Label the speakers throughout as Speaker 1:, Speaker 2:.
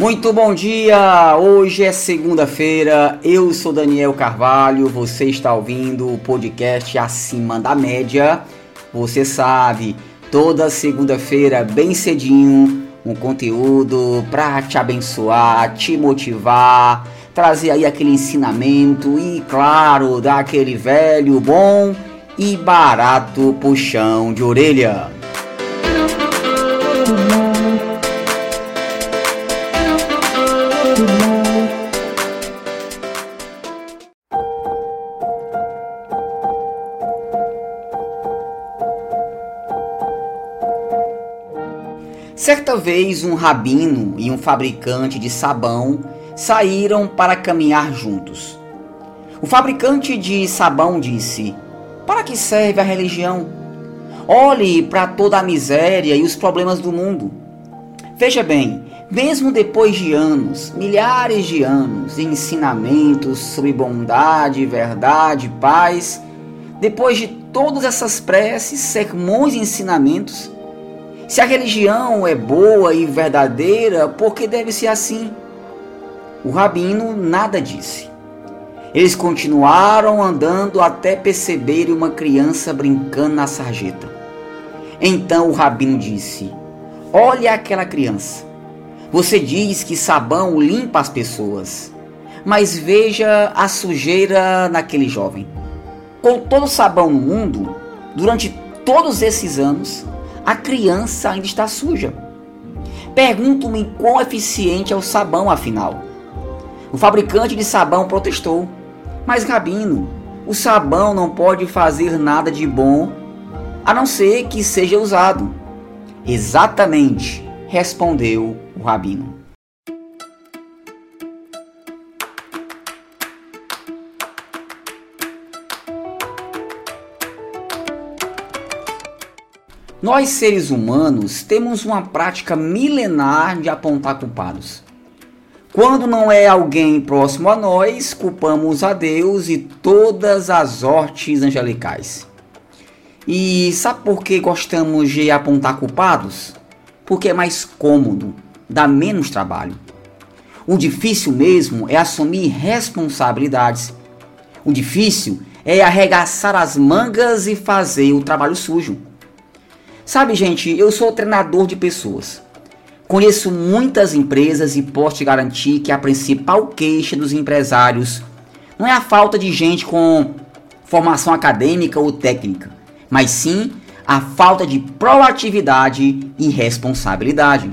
Speaker 1: Muito bom dia! Hoje é segunda-feira, eu sou Daniel Carvalho, você está ouvindo o podcast Acima da Média. Você sabe, toda segunda-feira, bem cedinho, um conteúdo para te abençoar, te motivar, trazer aí aquele ensinamento e, claro, dar aquele velho, bom e barato puxão de orelha. Certa vez, um rabino e um fabricante de sabão saíram para caminhar juntos. O fabricante de sabão disse: Para que serve a religião? Olhe para toda a miséria e os problemas do mundo. Veja bem, mesmo depois de anos, milhares de anos de ensinamentos sobre bondade, verdade, paz, depois de todas essas preces, sermões e ensinamentos, se a religião é boa e verdadeira, por que deve ser assim? O rabino nada disse. Eles continuaram andando até perceberem uma criança brincando na sarjeta. Então o rabino disse: Olha aquela criança. Você diz que sabão limpa as pessoas, mas veja a sujeira naquele jovem. Com todo o sabão no mundo, durante todos esses anos, a criança ainda está suja. Pergunto-me quão eficiente é o sabão, afinal. O fabricante de sabão protestou. Mas, Rabino, o sabão não pode fazer nada de bom a não ser que seja usado. Exatamente, respondeu o Rabino. Nós, seres humanos, temos uma prática milenar de apontar culpados. Quando não é alguém próximo a nós, culpamos a Deus e todas as hortes angelicais. E sabe por que gostamos de apontar culpados? Porque é mais cômodo, dá menos trabalho. O difícil mesmo é assumir responsabilidades. O difícil é arregaçar as mangas e fazer o trabalho sujo. Sabe, gente, eu sou treinador de pessoas. Conheço muitas empresas e posso te garantir que a principal queixa dos empresários não é a falta de gente com formação acadêmica ou técnica, mas sim a falta de proatividade e responsabilidade.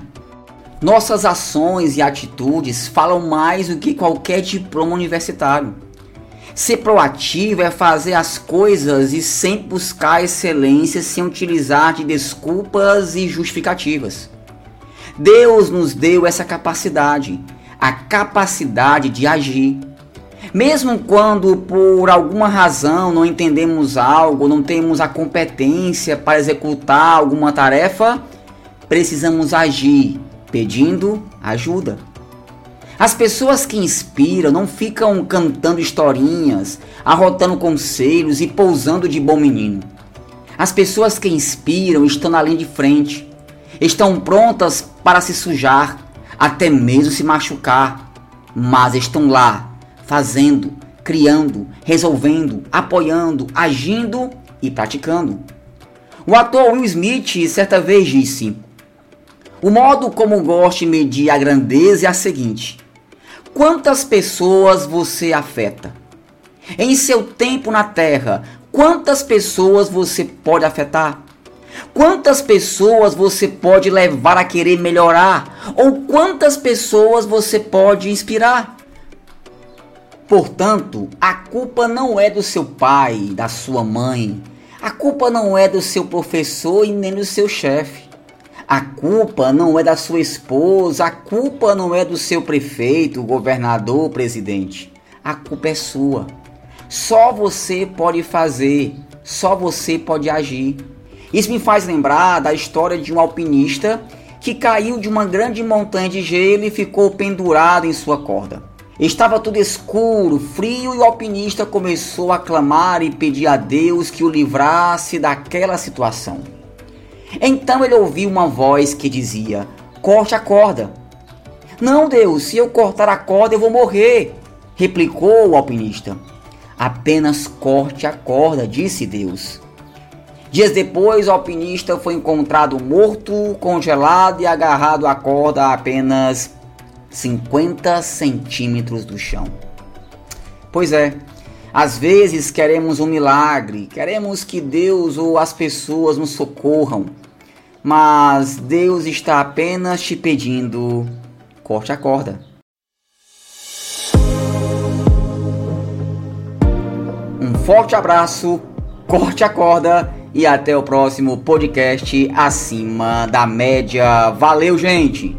Speaker 1: Nossas ações e atitudes falam mais do que qualquer diploma universitário. Ser proativo é fazer as coisas e sempre buscar excelência sem utilizar de desculpas e justificativas. Deus nos deu essa capacidade, a capacidade de agir. Mesmo quando por alguma razão não entendemos algo, não temos a competência para executar alguma tarefa, precisamos agir pedindo ajuda. As pessoas que inspiram não ficam cantando historinhas, arrotando conselhos e pousando de bom menino. As pessoas que inspiram estão na linha de frente, estão prontas para se sujar, até mesmo se machucar, mas estão lá, fazendo, criando, resolvendo, apoiando, agindo e praticando. O ator Will Smith certa vez disse: O modo como gosto de medir a grandeza é a seguinte quantas pessoas você afeta? Em seu tempo na Terra, quantas pessoas você pode afetar? Quantas pessoas você pode levar a querer melhorar? Ou quantas pessoas você pode inspirar? Portanto, a culpa não é do seu pai, da sua mãe. A culpa não é do seu professor e nem do seu chefe. A culpa não é da sua esposa, a culpa não é do seu prefeito, governador, presidente. A culpa é sua. Só você pode fazer, só você pode agir. Isso me faz lembrar da história de um alpinista que caiu de uma grande montanha de gelo e ficou pendurado em sua corda. Estava tudo escuro, frio e o alpinista começou a clamar e pedir a Deus que o livrasse daquela situação. Então ele ouviu uma voz que dizia: Corte a corda. Não, Deus, se eu cortar a corda eu vou morrer, replicou o alpinista. Apenas corte a corda, disse Deus. Dias depois, o alpinista foi encontrado morto, congelado e agarrado à corda a apenas 50 centímetros do chão. Pois é, às vezes queremos um milagre, queremos que Deus ou as pessoas nos socorram, mas Deus está apenas te pedindo: corte a corda. Um forte abraço, corte a corda e até o próximo podcast acima da média. Valeu, gente!